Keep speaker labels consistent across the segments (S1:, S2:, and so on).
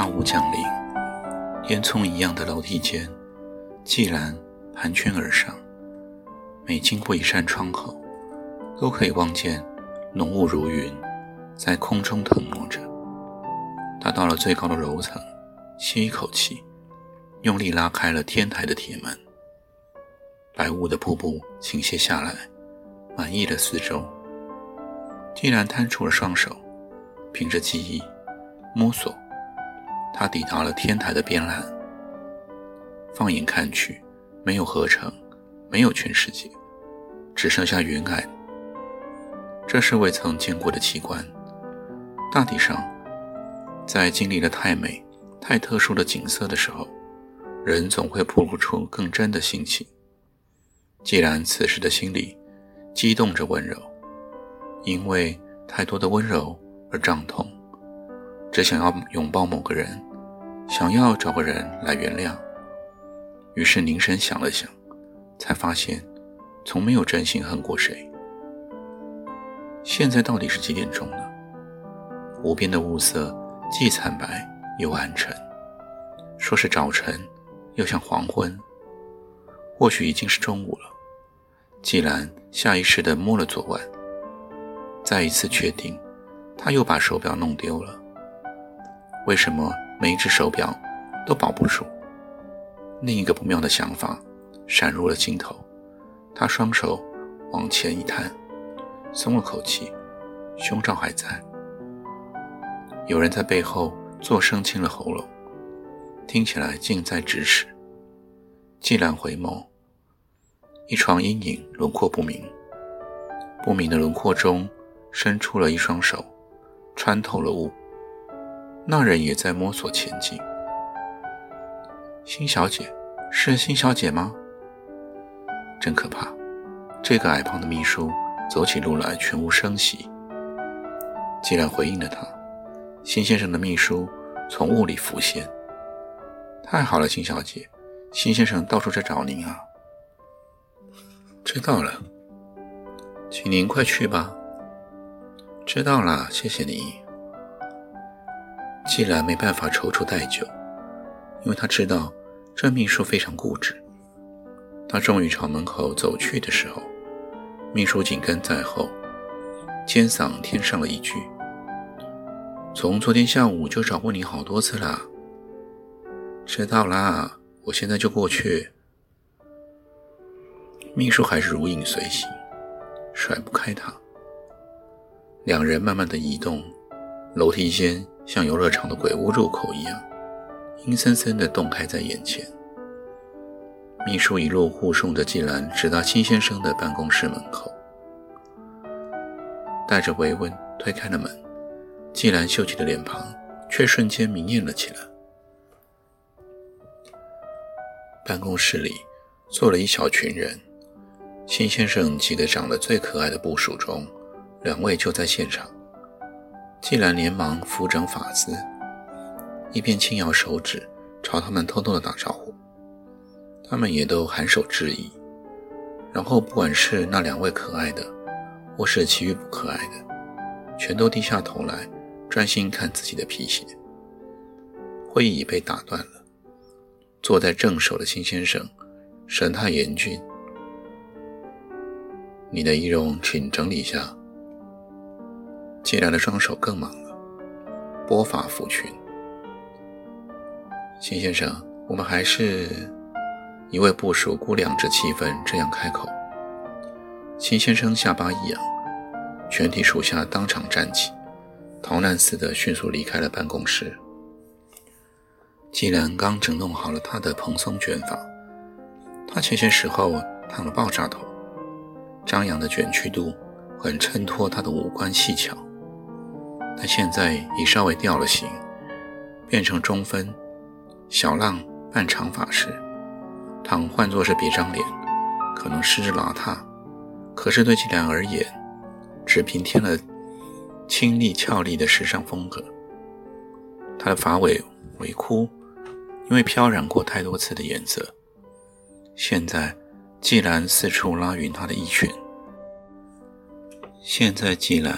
S1: 大雾降临，烟囱一样的楼梯间，季兰盘旋而上。每经过一扇窗口，都可以望见浓雾如云，在空中腾挪着。他到了最高的楼层，吸一口气，用力拉开了天台的铁门。白雾的瀑布倾泻下来，满溢了四周。季兰摊出了双手，凭着记忆摸索。他抵达了天台的边栏，放眼看去，没有合成，没有全世界，只剩下云霭。这是未曾见过的奇观。大体上，在经历了太美、太特殊的景色的时候，人总会暴露出更真的心情。既然此时的心里激动着温柔，因为太多的温柔而胀痛。只想要拥抱某个人，想要找个人来原谅。于是凝神想了想，才发现，从没有真心恨过谁。现在到底是几点钟呢？无边的雾色既惨白又暗沉，说是早晨，又像黄昏。或许已经是中午了。既然下意识地摸了昨晚，再一次确定，他又把手表弄丢了。为什么每一只手表都保不住？另一个不妙的想法闪入了心头。他双手往前一探，松了口气，胸罩还在。有人在背后作声清了喉咙，听起来近在咫尺。既然回眸，一床阴影轮廓不明，不明的轮廓中伸出了一双手，穿透了雾。那人也在摸索前进。辛小姐，是辛小姐吗？真可怕！这个矮胖的秘书走起路来全无声息。既然回应了他，辛先生的秘书从雾里浮现。太好了，辛小姐，辛先生到处在找您啊。知道了，请您快去吧。知道了，谢谢你。既然没办法踌躇太久，因为他知道这秘书非常固执。他终于朝门口走去的时候，秘书紧跟在后，尖嗓添上了一句：“从昨天下午就找过你好多次了。”知道啦，我现在就过去。秘书还是如影随形，甩不开他。两人慢慢的移动，楼梯间。像游乐场的鬼屋入口一样，阴森森地洞开在眼前。秘书一路护送着季兰直到辛先生的办公室门口，带着维温推开了门，季兰秀气的脸庞却瞬间明艳了起来。办公室里坐了一小群人，辛先生几个长得最可爱的部属中，两位就在现场。季兰连忙扶正发丝，一边轻摇手指朝他们偷偷的打招呼，他们也都颔首致意。然后，不管是那两位可爱的，或是其余不可爱的，全都低下头来，专心看自己的皮鞋。会议已被打断了。坐在正手的辛先生神态严峻：“你的仪容，请整理一下。”季兰的双手更忙了，拨发抚裙。秦先生，我们还是一位部属估量着气氛，这样开口。秦先生下巴一扬，全体属下当场站起，逃难似的迅速离开了办公室。季兰刚整弄好了他的蓬松卷发，他前些时候烫了爆炸头，张扬的卷曲度很衬托她的五官细巧，但现在已稍微掉了形，变成中分。小浪半长发时，倘换作是别张脸，可能失之邋遢。可是对季兰而言，只平添了清丽俏丽的时尚风格。她的发尾微枯，因为飘染过太多次的颜色。现在，季兰四处拉匀她的衣裙。现在，季兰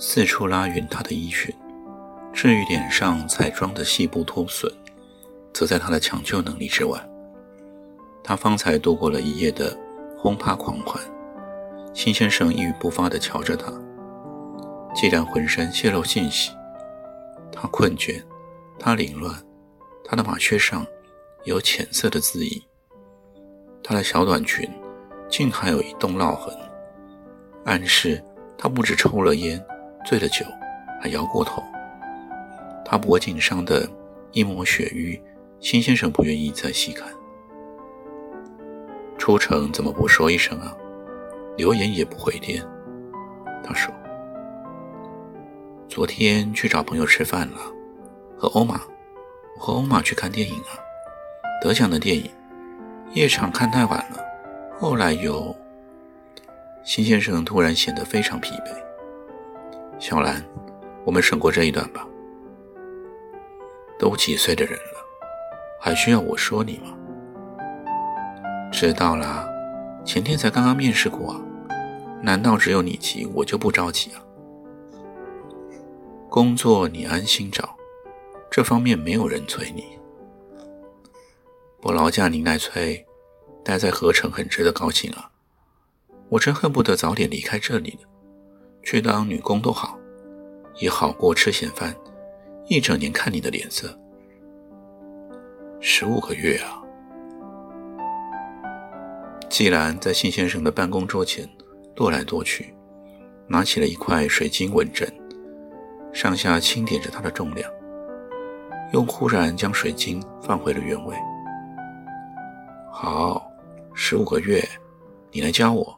S1: 四处拉匀她的衣裙，至于脸上彩妆的细部脱损。则在他的抢救能力之外。他方才度过了一夜的轰趴狂欢。辛先生一语不发地瞧着他，既然浑身泄露信息，他困倦，他凌乱，他的马靴上有浅色的字印，他的小短裙竟还有一洞烙痕，暗示他不止抽了烟、醉了酒，还摇过头。他脖颈上的一抹血瘀。辛先生不愿意再细看。出城怎么不说一声啊？留言也不回电。他说：“昨天去找朋友吃饭了，和欧玛，我和欧玛去看电影啊，得奖的电影。夜场看太晚了，后来又……”辛先生突然显得非常疲惫。小兰，我们省过这一段吧。都几岁的人了。还需要我说你吗？知道啦，前天才刚刚面试过啊，难道只有你急，我就不着急啊？工作你安心找，这方面没有人催你。不劳驾您来催，待在河城很值得高兴啊！我真恨不得早点离开这里呢，去当女工都好，也好过吃闲饭，一整年看你的脸色。十五个月啊！季兰在信先生的办公桌前踱来踱去，拿起了一块水晶稳针，上下轻点着它的重量，又忽然将水晶放回了原位。好，十五个月，你来教我。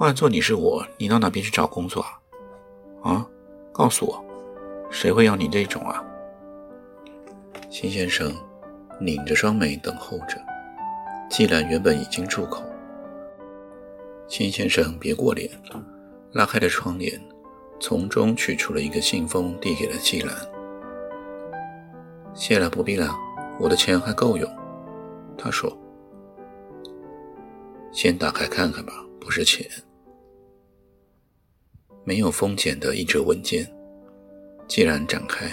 S1: 换做你是我，你到哪边去找工作啊？啊，告诉我，谁会要你这种啊？辛先生。拧着双眉等候着，季兰原本已经住口。辛先生别过脸，拉开了窗帘，从中取出了一个信封，递给了季兰。谢了，不必了，我的钱还够用。他说：“先打开看看吧，不是钱。”没有封简的一折文件，既然展开，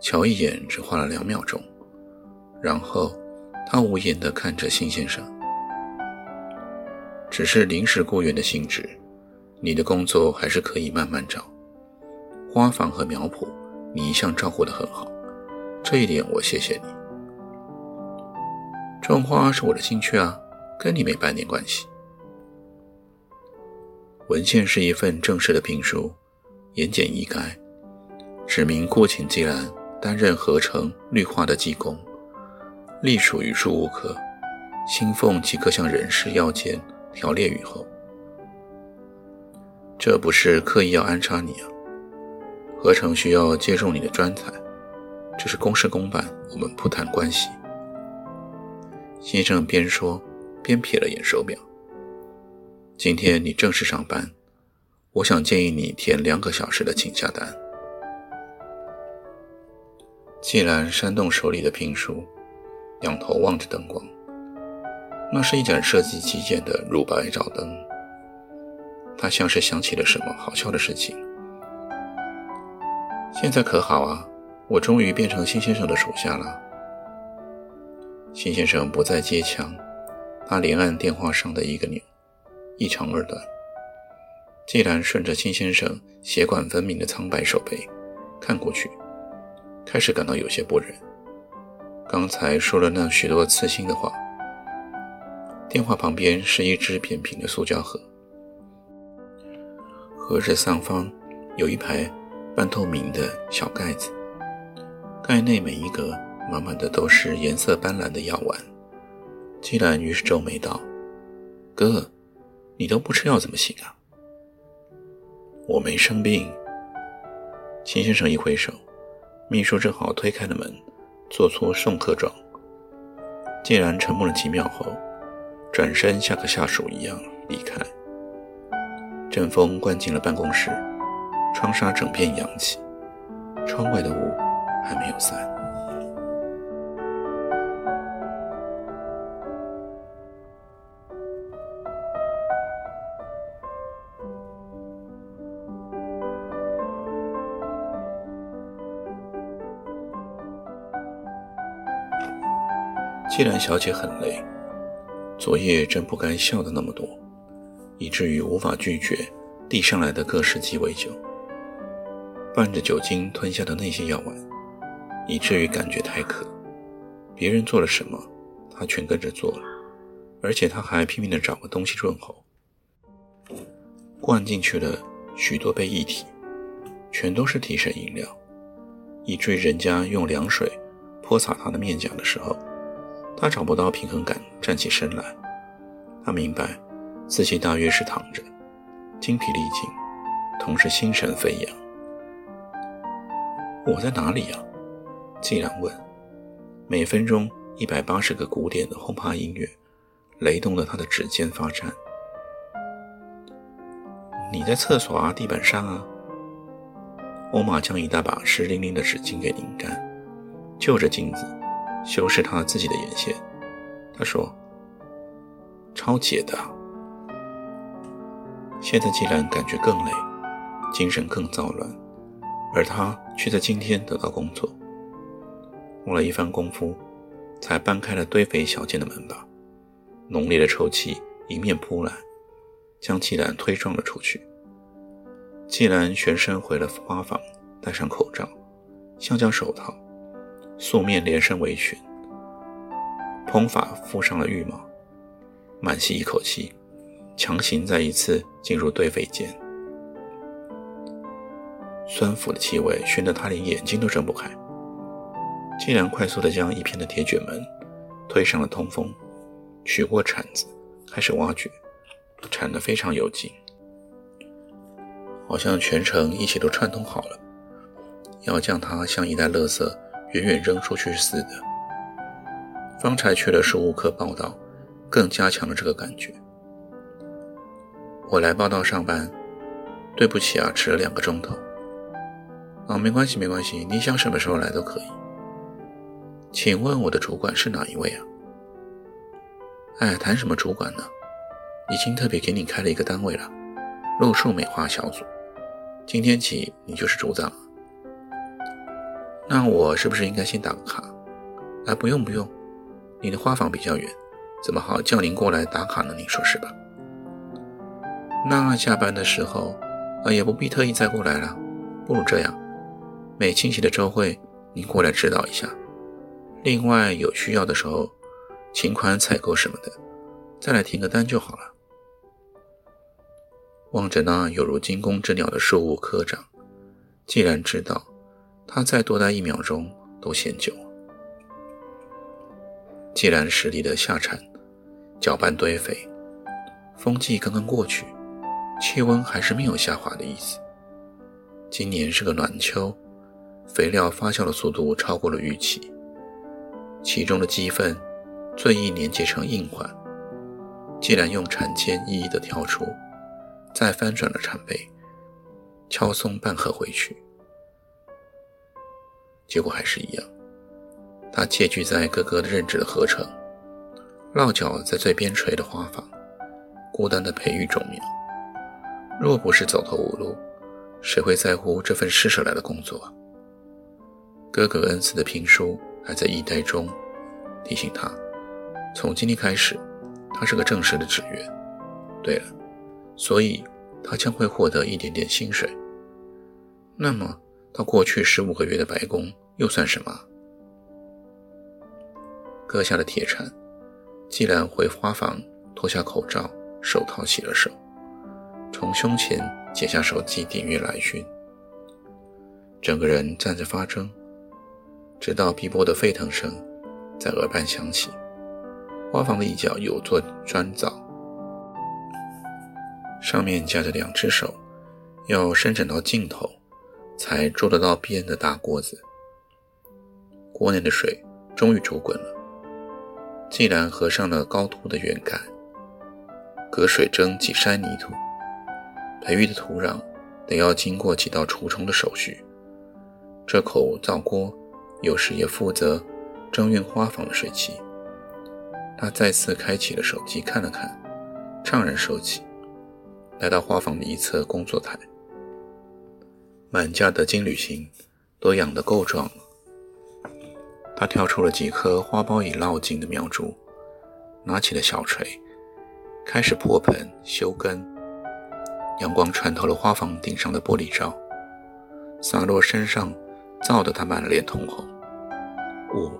S1: 瞧一眼，只花了两秒钟。然后，他无言地看着辛先生。只是临时雇员的性质，你的工作还是可以慢慢找。花房和苗圃，你一向照顾得很好，这一点我谢谢你。种花是我的兴趣啊，跟你没半点关系。文献是一份正式的聘书，言简意赅，指明顾请季兰担任合成绿化的技工。隶属于树务科，新凤即可向人事要件条列于后。这不是刻意要安插你啊，合成需要借重你的专才，这是公事公办，我们不谈关系。先生边说边瞥了眼手表。今天你正式上班，我想建议你填两个小时的请假单。既然扇动手里的聘书。仰头望着灯光，那是一盏设计极简的乳白照灯。他像是想起了什么好笑的事情。现在可好啊，我终于变成新先生的属下了。新先生不再接枪，他连按电话上的一个钮，一长二短。既然顺着金先生血管分明的苍白手背看过去，开始感到有些不忍。刚才说了那许多刺心的话。电话旁边是一只扁平的塑胶盒，盒子上方有一排半透明的小盖子，盖内每一格满满的都是颜色斑斓的药丸。季兰于是皱眉道：“哥，你都不吃药怎么行啊？我没生病。秦先生一挥手，秘书正好推开了门，做出送客状。竟然沉默了几秒后，转身像个下属一样离开。阵风灌进了办公室，窗纱整片扬起，窗外的雾还没有散。既然小姐很累，昨夜真不该笑的那么多，以至于无法拒绝递上来的各式鸡尾酒。伴着酒精吞下的那些药丸，以至于感觉太渴。别人做了什么，她全跟着做了，而且她还拼命地找个东西润喉。灌进去了许多杯液体，全都是提神饮料，以至于人家用凉水泼洒她的面颊的时候。他找不到平衡感，站起身来。他明白，自己大约是躺着，精疲力尽，同时心神飞扬。我在哪里呀？季然问。每分钟一百八十个古典的轰趴音乐，雷动了他的指尖发颤。你在厕所啊，地板上啊。欧玛将一大把湿淋淋的纸巾给拧干，就着镜子。修饰他自己的眼线，他说：“超解的。”现在既然感觉更累，精神更躁乱，而他却在今天得到工作。用了一番功夫，才搬开了堆肥小间的门把，浓烈的臭气迎面扑来，将季兰推撞了出去。季兰旋身回了花房，戴上口罩、橡胶手套。素面连身围裙，蓬发覆上了浴帽，满吸一口气，强行再一次进入堆肥间。酸腐的气味熏得他连眼睛都睁不开。竟然快速地将一片的铁卷门推上了通风，取过铲子开始挖掘，铲得非常有劲，好像全城一切都串通好了，要将它像一袋垃圾。远远扔出去似的。方才去了事务科报道，更加强了这个感觉。我来报道上班，对不起啊，迟了两个钟头。啊，没关系，没关系，你想什么时候来都可以。请问我的主管是哪一位啊？哎，谈什么主管呢？已经特别给你开了一个单位了，路数美化小组。今天起，你就是组长了。那我是不是应该先打个卡？哎，不用不用，你的花房比较远，怎么好叫您过来打卡呢？您说是吧？那下班的时候，啊，也不必特意再过来了。不如这样，每星期的周会您过来指导一下。另外有需要的时候，请款采购什么的，再来填个单就好了。望着那有如惊弓之鸟的事务科长，既然知道。他再多待一秒钟都嫌久。既然实力的下铲，搅拌堆肥，风季刚刚过去，气温还是没有下滑的意思。今年是个暖秋，肥料发酵的速度超过了预期，其中的鸡粪最易粘结成硬块。既然用铲尖一一的挑出，再翻转了铲背，敲松半盒回去。结果还是一样，他借据在哥哥的任职的合成，落脚在最边陲的花房，孤单的培育种苗。若不是走投无路，谁会在乎这份施舍来的工作？哥哥恩赐的评书还在一代中，提醒他，从今天开始，他是个正式的职员。对了，所以他将会获得一点点薪水。那么，到过去十五个月的白工。又算什么？割下了铁铲，既然回花房，脱下口罩、手套，洗了手，从胸前解下手机，点阅来讯。整个人站着发怔，直到碧波的沸腾声在耳畔响起。花房的一角有座砖灶，上面架着两只手，要伸展到尽头，才捉得到边的大锅子。锅内的水终于煮滚了。既然合上了高凸的圆盖，隔水蒸几筛泥土，培育的土壤得要经过几道除虫的手续。这口灶锅有时也负责蒸运花房的水汽。他再次开启了手机，看了看，怅然收起，来到花房的一侧工作台。满架的金缕杏都养得够壮了。他挑出了几颗花苞已落尽的苗株，拿起了小锤，开始破盆修根。阳光穿透了花房顶上的玻璃罩，洒落身上，照得他满脸通红。雾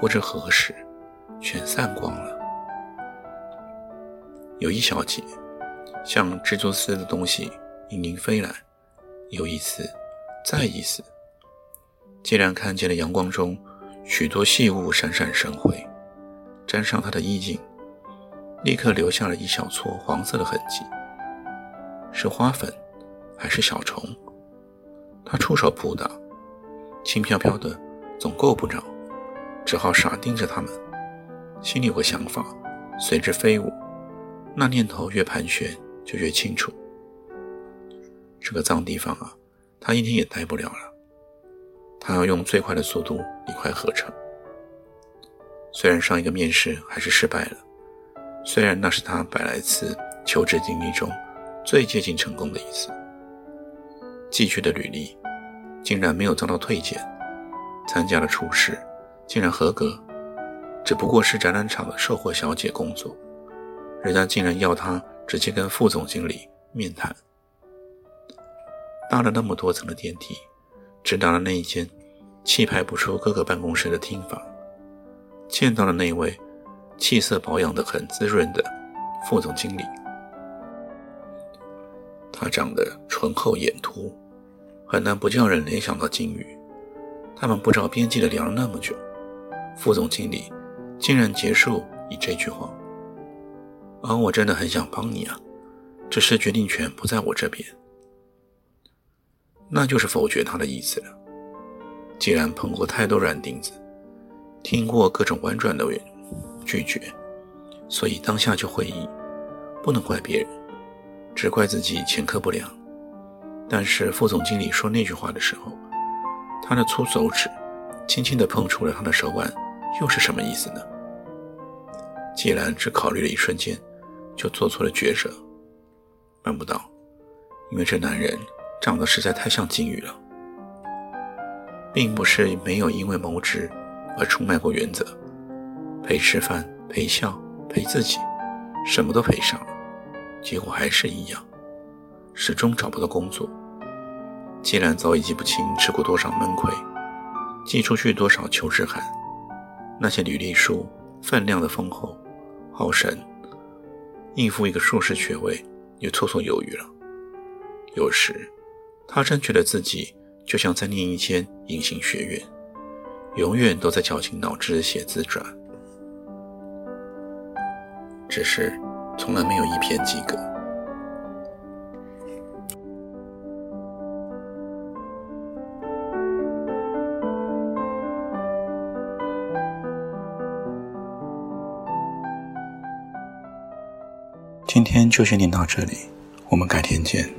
S1: 不知何时全散光了。有一小节像蜘蛛丝的东西盈盈飞来，有一丝，再一丝。既然看见了阳光中。许多细物闪闪生辉，沾上他的衣襟，立刻留下了一小撮黄色的痕迹。是花粉，还是小虫？他出手扑打，轻飘飘的，总够不着，只好傻盯着它们。心里有个想法，随之飞舞。那念头越盘旋，就越清楚。这个脏地方啊，他一天也待不了了。他要用最快的速度一块合成。虽然上一个面试还是失败了，虽然那是他百来次求职经历中最接近成功的一次，寄去的履历竟然没有遭到推荐，参加了初试竟然合格，只不过是展览场的售货小姐工作，人家竟然要他直接跟副总经理面谈，搭了那么多层的电梯。直达了那一间气派不出各个办公室的厅房，见到了那位气色保养得很滋润的副总经理。他长得醇厚眼凸，很难不叫人联想到金鱼。他们不着边际的聊了那么久，副总经理竟然结束以这句话：“而我真的很想帮你啊，只是决定权不在我这边。”那就是否决他的意思了。既然碰过太多软钉子，听过各种婉转的拒绝，所以当下就会意，不能怪别人，只怪自己前科不良。但是副总经理说那句话的时候，他的粗手指轻轻地碰触了他的手腕，又是什么意思呢？既然只考虑了一瞬间，就做出了抉择，办不到，因为这男人。长得实在太像金鱼了，并不是没有因为谋职而出卖过原则，陪吃饭、陪笑、陪自己，什么都陪上了，结果还是一样，始终找不到工作。既然早已记不清吃过多少闷亏，寄出去多少求职函，那些履历书分量的丰厚，好神，应付一个硕士学位也绰绰有余了。有时。他真觉得自己就像在念一间隐形学院，永远都在绞尽脑汁写自传，只是从来没有一篇及格。今天就先念到这里，我们改天见。